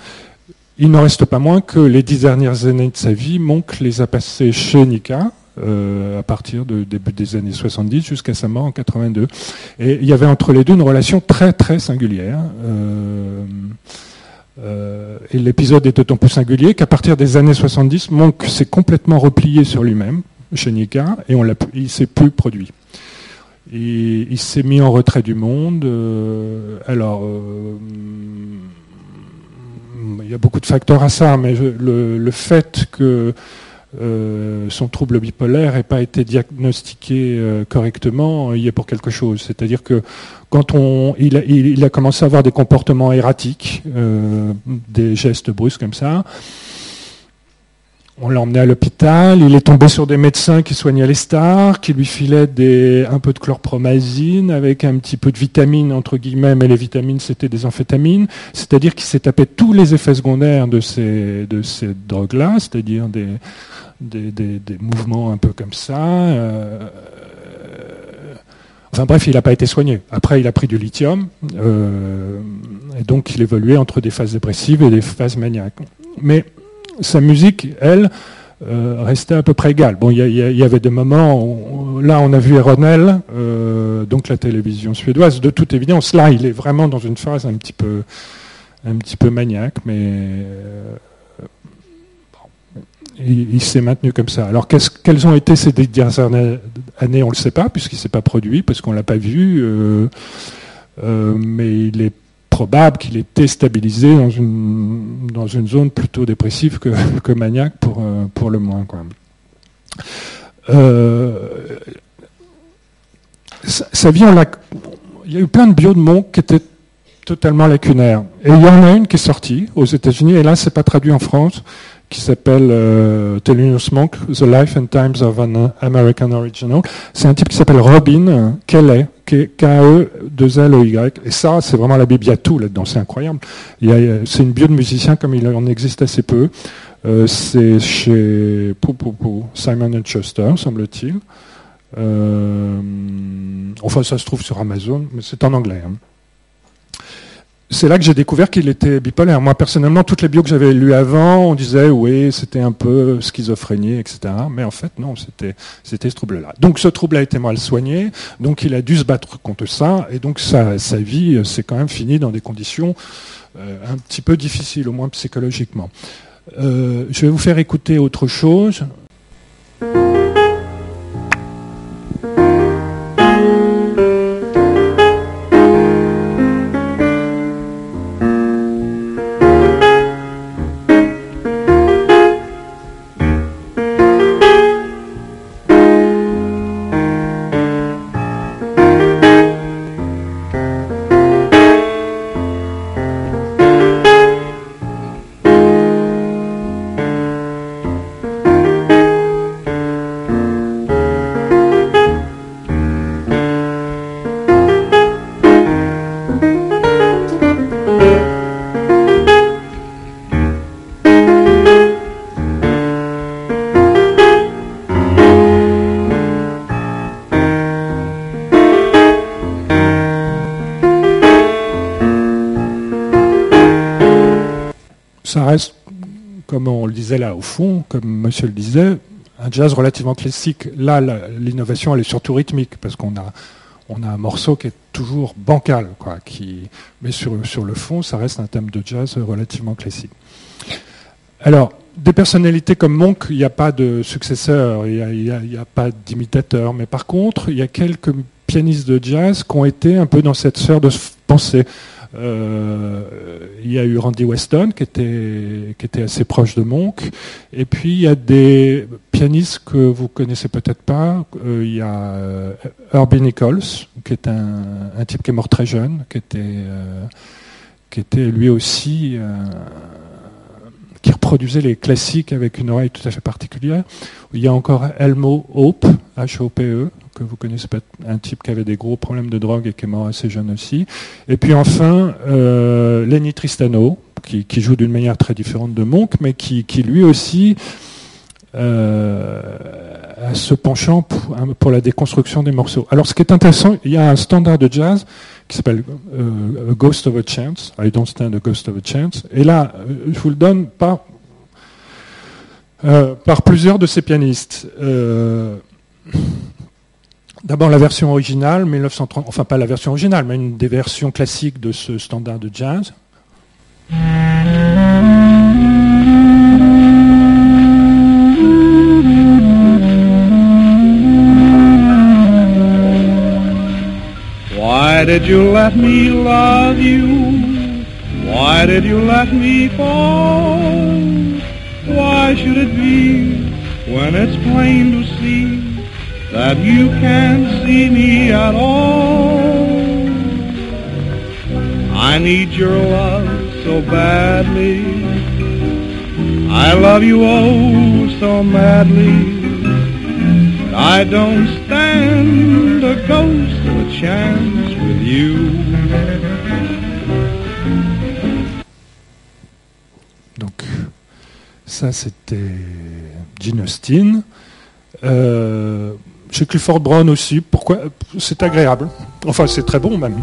Il n'en reste pas moins que les dix dernières années de sa vie, Monk les a passées chez Nika, euh, à partir du début des années 70 jusqu'à sa mort en 82. Et il y avait entre les deux une relation très très singulière. Euh, euh, et l'épisode est d'autant plus singulier qu'à partir des années 70, Monk s'est complètement replié sur lui-même chez Nika et on il s'est plus produit. Et il s'est mis en retrait du monde. alors, il y a beaucoup de facteurs à ça, mais le, fait que euh, son trouble bipolaire n'ait pas été diagnostiqué euh, correctement, il y est pour quelque chose. C'est-à-dire que quand on, il a, commencé à avoir des comportements erratiques, euh, des gestes brusques comme ça, on l'a emmené à l'hôpital, il est tombé sur des médecins qui soignaient les stars, qui lui filaient un peu de chlorpromazine avec un petit peu de vitamines, entre guillemets, mais les vitamines c'était des amphétamines. C'est-à-dire qu'il s'est tapé tous les effets secondaires de ces, de ces drogues-là, c'est-à-dire des, des, mouvements un peu comme ça. Euh, enfin bref, il n'a pas été soigné. Après, il a pris du lithium, euh, et donc il évoluait entre des phases dépressives et des phases maniaques. Mais sa musique, elle, euh, restait à peu près égale. Bon, il y, avait des moments, là on a vu Eronel, donc la télévision suédoise, de toute évidence, là il est vraiment dans une phase un petit peu, un petit peu maniaque, mais il, s'est maintenu comme ça. Alors quelles ont été ces dernières années On ne le sait pas, puisqu'il ne s'est pas produit, parce qu'on ne l'a pas vu. Euh, euh, mais il est probable qu'il ait déstabilisé dans une, dans une zone plutôt dépressive que, que maniaque, pour, euh, pour le moins. Quoi. sa, vie, il y a eu plein de bios de qui étaient totalement lacunaires. Et il y en a une qui est sortie aux États-Unis, et là, c'est pas traduit en France qui s'appelle euh, Monk, The Life and Times of an American Original. C'est un type qui s'appelle Robin Kelly, K-E-2-L-E-Y. Et ça, c'est vraiment la Bible. Il y a tout là-dedans, c'est incroyable. C'est une bio de musicien comme il en existe assez peu. Euh, c'est chez Simon Schuster, semble-t-il. Euh, enfin, ça se trouve sur Amazon, mais c'est en anglais. Hein c'est là que j'ai découvert qu'il était bipolaire. Moi, personnellement, toutes les bios que j'avais lues avant, on disait, oui, c'était un peu schizophrénie, etc. Mais en fait, non, c'était, ce trouble-là. Donc, ce trouble a été mal soigné. Donc, il a dû se battre contre ça. Et donc, sa, vie s'est quand même finie dans des conditions euh, un petit peu difficiles, au moins psychologiquement. Euh, je vais vous faire écouter autre chose. Disait là au fond, comme monsieur le disait, un jazz relativement classique. Là, l'innovation, elle est surtout rythmique, parce qu'on a, on a un morceau qui est toujours bancal, quoi, qui, mais sur, sur le fond, ça reste un thème de jazz relativement classique. Alors, des personnalités comme Monk, il n'y a pas de successeur, il n'y a, a, pas d'imitateur, mais par contre, il y a quelques pianistes de jazz qui ont été un peu dans cette sphère de pensée. Euh, il y a eu Randy Weston qui était, qui était assez proche de Monk. Et puis il y a des pianistes que vous connaissez peut-être pas. Euh, il y a euh, Herbie Nichols, qui est un, un, type qui est mort très jeune, qui était, qui était lui aussi qui reproduisait les classiques avec une oreille tout à fait particulière. Il y a encore Elmo Hope, H-O-P-E, que vous connaissez peut-être, un type qui avait des gros problèmes de drogue et qui est mort assez jeune aussi. Et puis enfin, euh, Lenny Tristano, qui, joue d'une manière très différente de Monk, mais qui, lui aussi euh, a ce penchant pour, la déconstruction des morceaux. Alors ce qui est intéressant, il y a un standard de jazz qui s'appelle euh, Ghost of a Chance, I Don't Stand a Ghost of a Chance. Et là, euh, je vous le donne par, euh, par plusieurs de ces pianistes. D'abord la version originale, 1930, enfin pas la version originale, mais une des versions classiques de ce standard de jazz. Why did you let me love you? Why did you let me fall? Why should it be when it's plain to see? That you can't see me at all? I need your love so badly. I love you oh so madly. I don't stand a ghost of a chance with you. Donc, ça c'était Gene Austin. Euh, chez Clifford Brown aussi. Pourquoi? C'est agréable. Enfin, c'est très bon même.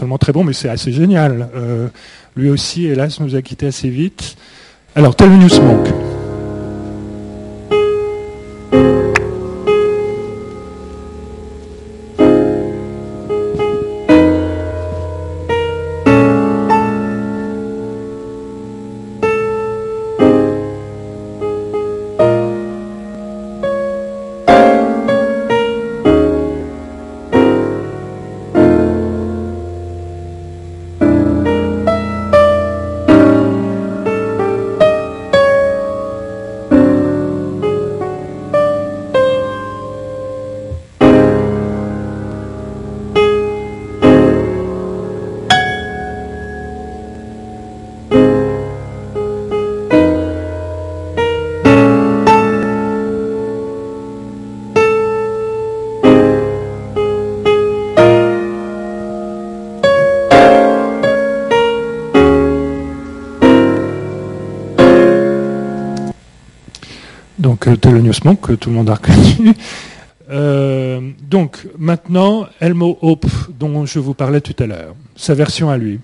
Seulement très bon, mais c'est assez génial. Euh, lui aussi, hélas, nous a quittés assez vite. Alors, Thelonious Monk. que tout le monde a reconnu. Euh, donc maintenant, Elmo Hope, dont je vous parlais tout à l'heure, sa version à lui.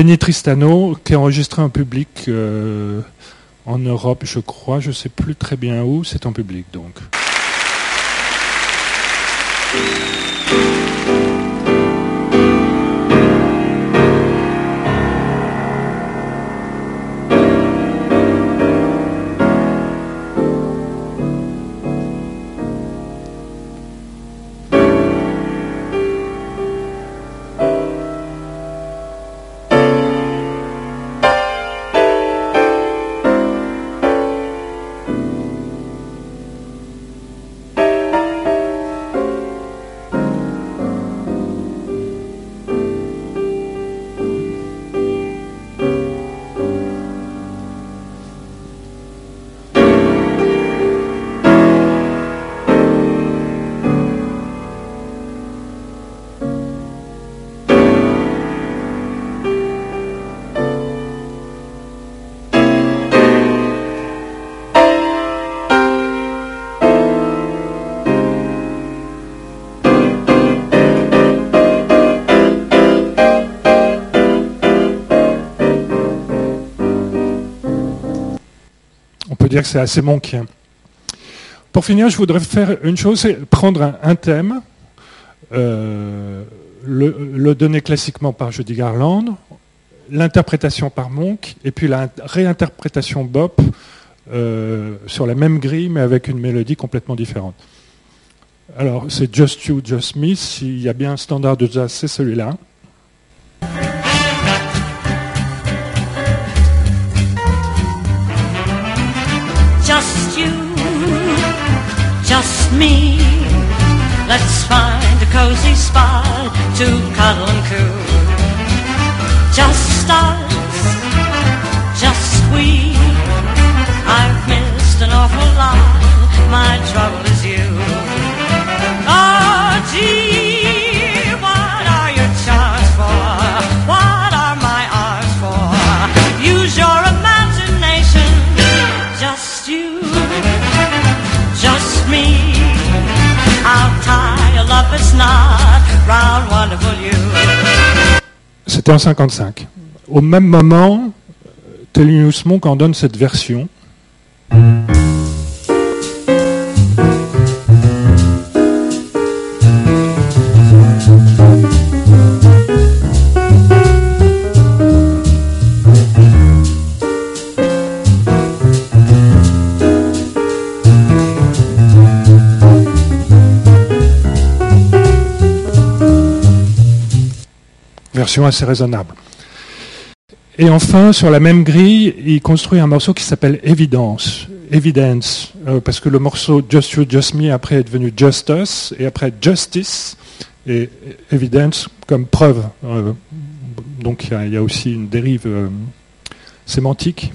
Lenny Tristano, qui a enregistré en public euh, en Europe, je crois, je ne sais plus très bien où, c'est en public. Dire que c'est assez monkien. Pour finir, je voudrais faire une chose, c'est prendre un, thème, euh, le, donner classiquement par Judy Garland, l'interprétation par Monk, et puis la réinterprétation Bop euh, sur la même grille, mais avec une mélodie complètement différente. Alors, c'est Just You, Just Me. S'il y a bien un standard de jazz, c'est celui-là. Me. Let's find a cozy spot to cuddle and coo. Just us, just we. I've missed an awful lot. My trouble is you. Oh, gee, C'était en 55. Au même moment, Tellinus Monk en donne cette version. Assez raisonnable. Et enfin, sur la même grille, il construit un morceau qui s'appelle Evidence, Evidence, euh, parce que le morceau Just You, Just Me après est devenu Just Us, et après Justice, et Evidence comme preuve. Euh, donc il y, a aussi une dérive euh, sémantique.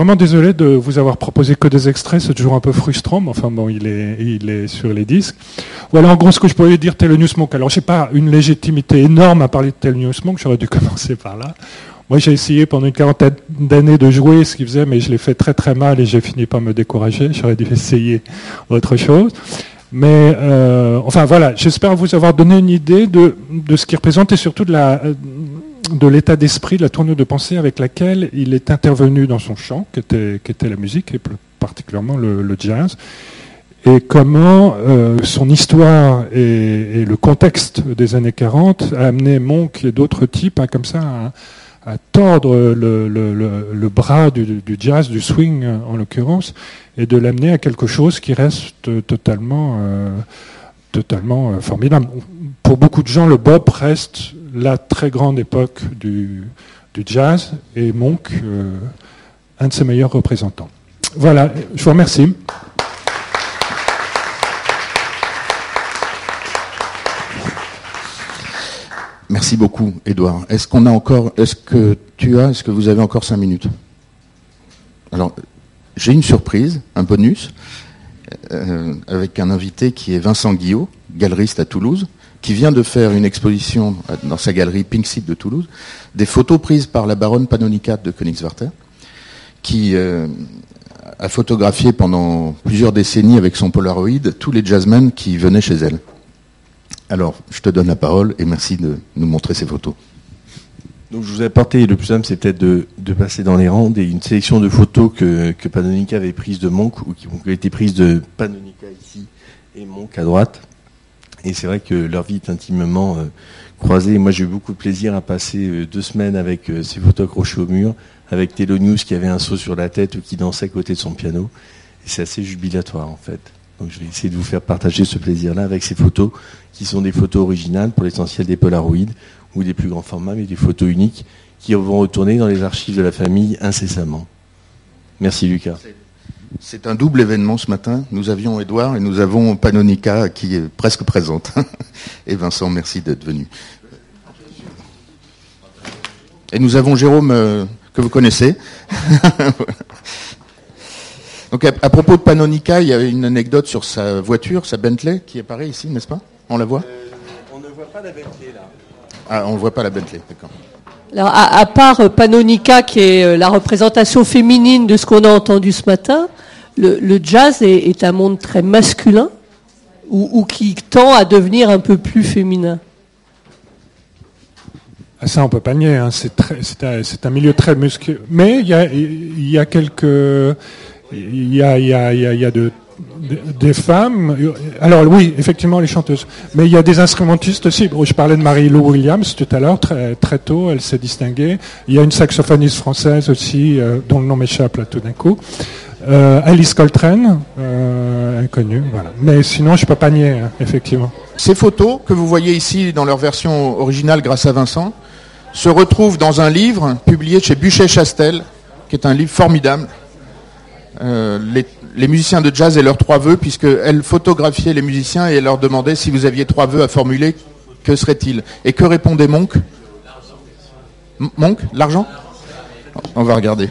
Vraiment désolé de vous avoir proposé que des extraits, c'est toujours un peu frustrant, mais enfin bon, il est, il est sur les disques. Voilà en gros ce que je pourrais dire Thelonious Monk. Alors je n'ai pas une légitimité énorme à parler de Thelonious Monk, j'aurais dû <laughs> commencer par là. Moi j'ai essayé pendant une quarantaine d'années de jouer ce qu'il faisait, mais je l'ai fait très très mal et j'ai fini par me décourager. J'aurais dû essayer autre chose. Mais euh, enfin voilà, j'espère vous avoir donné une idée de, de ce qu'il représente et surtout de la de l'état d'esprit, de la tournure de pensée avec laquelle il est intervenu dans son chant, qui était, qui était la musique, et plus particulièrement le, jazz, et comment euh, son histoire et, le contexte des années 40 a amené Monk et d'autres types hein, comme ça à, tordre le, le, bras du, du, jazz, du swing en l'occurrence, et de l'amener à quelque chose qui reste totalement, euh, totalement euh, formidable. Pour beaucoup de gens, le bop reste la très grande époque du, jazz et Monk, euh, un de ses meilleurs représentants. Voilà, je vous remercie. Merci beaucoup, Edouard. Est-ce qu'on a encore, est-ce que tu as, est-ce que vous avez encore cinq minutes? Alors, j'ai une surprise, un bonus, euh, avec un invité qui est Vincent Guillot, galeriste à Toulouse, qui vient de faire une exposition dans sa galerie Pink Seat de Toulouse, des photos prises par la baronne Panonica de Königswarter, qui euh, a photographié pendant plusieurs décennies avec son Polaroid tous les jazzmen qui venaient chez elle. Alors, je te donne la parole et merci de nous montrer ces photos. Donc je vous ai apporté, le plus simple c'est peut-être de, passer dans les rangs, et une sélection de photos que, que Panonica avait prises de Monk, ou qui ont été prises de Panonica ici et Monk à droite. Et c'est vrai que leur vie est intimement euh, croisée. Moi, j'ai eu beaucoup de plaisir à passer euh, deux semaines avec euh, ces photos accrochées au mur, avec News qui avait un seau sur la tête ou qui dansait à côté de son piano. Et c'est assez jubilatoire, en fait. Donc, je vais essayer de vous faire partager ce plaisir-là avec ces photos, qui sont des photos originales, pour l'essentiel des Polaroids, ou des plus grands formats, mais des photos uniques, qui vont retourner dans les archives de la famille incessamment. Merci, Lucas. C'est un double événement ce matin. Nous avions Edouard et nous avons Panonica qui est presque présente. <laughs> Et Vincent, merci d'être venu. Et nous avons Jérôme euh, que vous connaissez. <laughs> Donc à, propos de Panonica, il y a une anecdote sur sa voiture, sa Bentley, qui apparaît ici, n'est-ce pas? On la voit? Euh, On ne voit pas la Bentley là. Ah, on ne voit pas la Bentley, d'accord. Alors, à, part euh, Panonica, qui est la représentation féminine de ce qu'on a entendu ce matin, le, jazz est, un monde très masculin ou, qui tend à devenir un peu plus féminin ah, ça, on peut pas nier. Hein. C'est un, milieu très musculeux. Mais il y a, quelques, il y a, des femmes. Alors oui, effectivement, les chanteuses. Mais il y a des instrumentistes aussi. je parlais de Marie-Lou Williams tout à l'heure, très, très tôt, elle s'est distinguée. Il y a une saxophoniste française aussi, euh, dont le nom m'échappe là tout d'un coup. Euh, Alice Coltrane, euh, inconnue, voilà. Mais sinon, je peux pas nier, hein, effectivement. Ces photos que vous voyez ici dans leur version originale grâce à Vincent se retrouvent dans un livre publié chez Buchet-Chastel, qui est un livre formidable. Euh, les, musiciens de jazz et leurs trois vœux, puisqu'elle photographiait les musiciens et elle leur demandait si vous aviez trois vœux à formuler, que serait-il Et que répondait Monk Monk L'argent? On va regarder.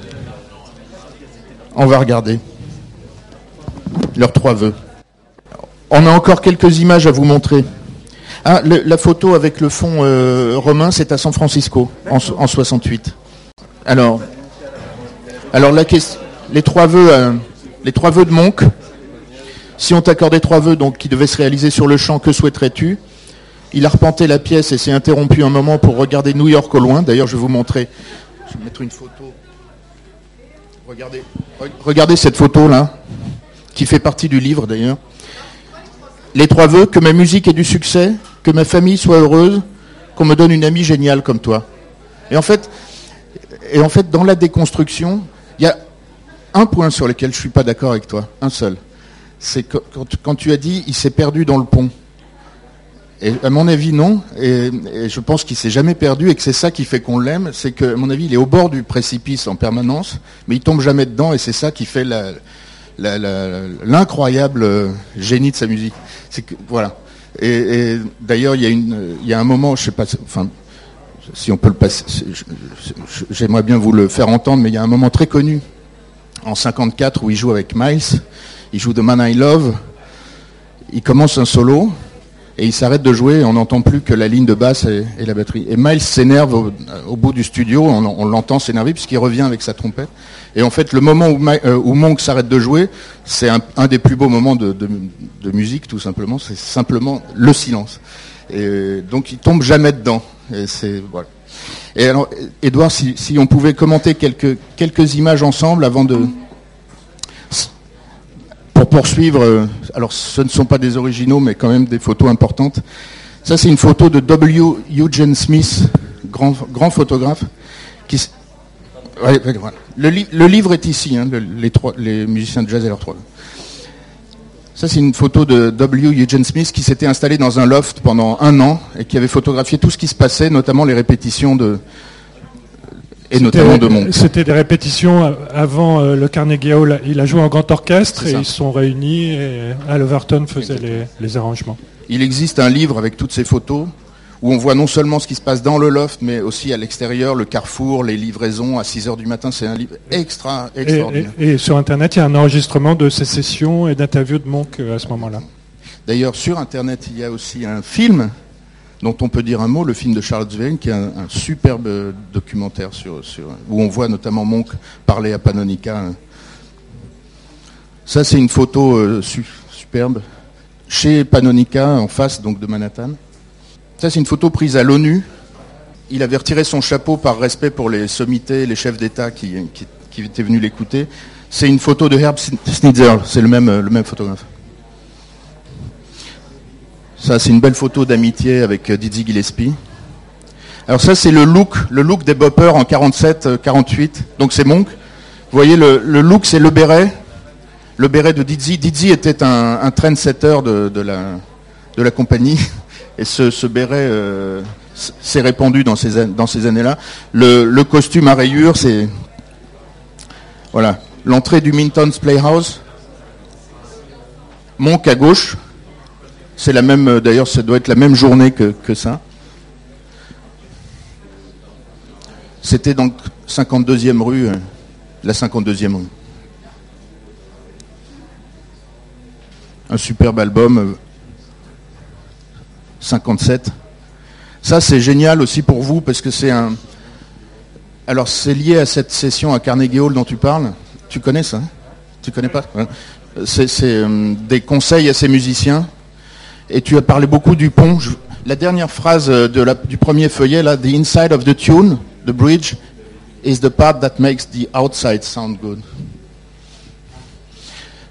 On va regarder. Leurs trois vœux. On a encore quelques images à vous montrer. Ah, la photo avec le fond euh, romain, c'est à San Francisco, en, 68. Alors, la question, les trois vœux, euh, les trois vœux de Monk. Si on t'accordait trois vœux, donc qui devaient se réaliser sur le champ, que souhaiterais-tu? Il a repenté la pièce et s'est interrompu un moment pour regarder New York au loin. D'ailleurs, je vais vous montrer. Je vais mettre une photo. Regardez, cette photo-là, qui fait partie du livre d'ailleurs. Les trois vœux, que ma musique ait du succès, que ma famille soit heureuse, qu'on me donne une amie géniale comme toi. Et en fait, et en fait dans la déconstruction, il y a un point sur lequel je ne suis pas d'accord avec toi, un seul. C'est quand, tu as dit il s'est perdu dans le pont. Et à mon avis, non. Et, je pense qu'il s'est jamais perdu et que c'est ça qui fait qu'on l'aime. C'est que, mon avis, il est au bord du précipice en permanence, mais il tombe jamais dedans et c'est ça qui fait l'incroyable euh, génie de sa musique. Voilà. Et, d'ailleurs, il y, a un moment, je sais pas, si on peut le passer, j'aimerais bien vous le faire entendre, mais il y a un moment très connu en 54 où il joue avec Miles. Il joue The Man I Love. Il commence un solo et il s'arrête de jouer et on n'entend plus que la ligne de basse et, la batterie. Et Miles s'énerve au, bout du studio, on, l'entend s'énerver puisqu'il revient avec sa trompette. Et en fait, le moment où, euh, Monk s'arrête de jouer, c'est un, des plus beaux moments de, musique, tout simplement. C'est simplement le silence. Et donc, il tombe jamais dedans. Et alors, Edouard, si, on pouvait commenter quelques images ensemble avant de pour poursuivre, euh, alors ce ne sont pas des originaux, mais quand même des photos importantes. Ça, c'est une photo de W. Eugene Smith, grand, grand photographe. Le, livre est ici, hein, les, trois, les musiciens de jazz et leurs trois. Ça, c'est une photo de W. Eugene Smith qui s'était installé dans un loft pendant un an et qui avait photographié tout ce qui se passait, notamment les répétitions de, et notamment de Monk. C'était des répétitions avant euh, le Carnegie Hall. Il a joué en grand orchestre et ils se sont réunis et Al Overton faisait les, arrangements. Il existe un livre avec toutes ces photos où on voit non seulement ce qui se passe dans le loft, mais aussi à l'extérieur, le carrefour, les livraisons à 6 heures du matin. C'est un livre extra, extraordinaire. Et, sur Internet, il y a un enregistrement de ces sessions et d'interviews de Monk euh, à ce moment-là. D'ailleurs, sur Internet, il y a aussi un film dont on peut dire un mot, le film de Charles Zwein, qui est un, superbe documentaire sur, où on voit notamment Monk parler à Panonica. Ça, c'est une photo euh, superbe chez Panonica, en face donc de Manhattan. Ça, c'est une photo prise à l'ONU. Il avait retiré son chapeau par respect pour les sommités, les chefs d'État qui, étaient venus l'écouter. C'est une photo de Herb Schnitzer, c'est le même, le même photographe. Ça, c'est une belle photo d'amitié avec euh, Dizzy Gillespie. Alors ça, c'est le look, le look des boppers en 47, 48. Euh, Donc c'est Monk. Vous voyez, le, look, c'est le béret. Le béret de Dizzy. Dizzy était un, trendsetter de, la, compagnie. Et ce, béret euh, s'est répandu dans ces, dans ces années-là. Le, costume à rayures, c'est... Voilà. L'entrée du Minton's Playhouse. Monk à gauche. C'est la même, euh, d'ailleurs, ça doit être la même journée que, ça. C'était donc 52e rue, euh, la 52e rue. Un superbe album, 57. Euh, ça, c'est génial aussi pour vous parce que c'est un. Alors, c'est lié à cette session à Carnegie Hall dont tu parles. Tu connais ça hein? Tu connais pas? C'est des conseils à ces musiciens et tu as parlé beaucoup du pont. la dernière phrase de du premier feuillet, là, The inside of the tune, the bridge, is the part that makes the outside sound good.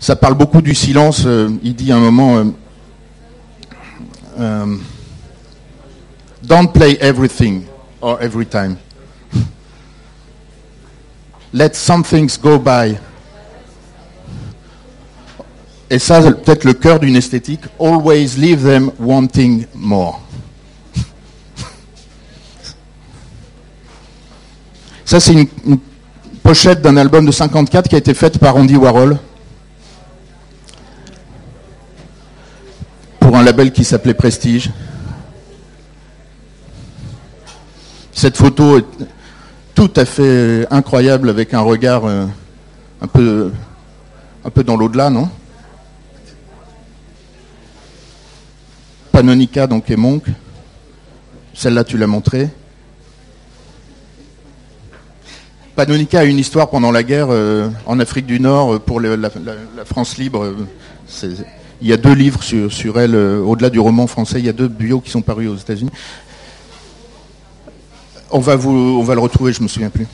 Ça parle beaucoup du silence. Euh, il dit à un moment, euh, euh, Don't play everything or every time. <laughs> Let some things go by et ça, c'est peut-être le cœur d'une esthétique, always leave them wanting more. Ça, c'est une, pochette d'un album de 54 qui a été faite par Andy Warhol pour un label qui s'appelait Prestige. Cette photo est tout à fait incroyable avec un regard euh, un peu, un peu dans l'au-delà, non? Panonica donc et Monk. Celle-là, tu l'as montrée. Panonica a une histoire pendant la guerre euh, en Afrique du Nord euh, pour la, France libre. Euh, il y a deux livres sur, elle, au-delà du roman français, il y a deux bios qui sont parus aux États-Unis. On va, vous, on va le retrouver, je ne me souviens plus.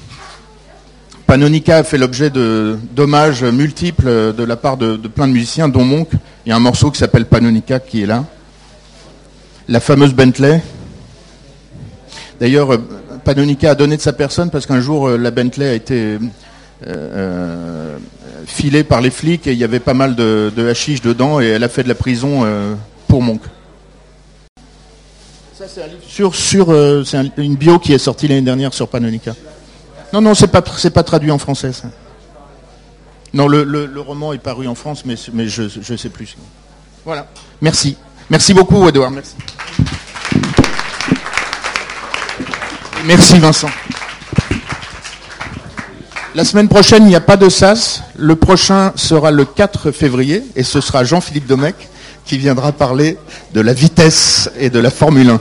Panonica a fait l'objet d'hommages multiples de la part de, de, plein de musiciens, dont Monk. Il y a un morceau qui s'appelle Panonica qui est là la fameuse Bentley. D'ailleurs, euh, Panonica a donné de sa personne parce qu'un jour, euh, la Bentley a été euh, filée par les flics et il y avait pas mal de, de dedans et elle a fait de la prison pour Monk. C'est une bio qui est sortie l'année dernière sur Panonica. Non, non, c'est pas, pas traduit en français. Ça. Non, le, roman est paru en France, mais, je sais plus. Voilà. Merci. Merci beaucoup, Edouard. Merci. Merci, Vincent. La semaine prochaine, il n'y a pas de SAS. Le prochain sera le 4 février et ce sera Jean-Philippe Domecq qui viendra parler de la vitesse et de la Formule 1.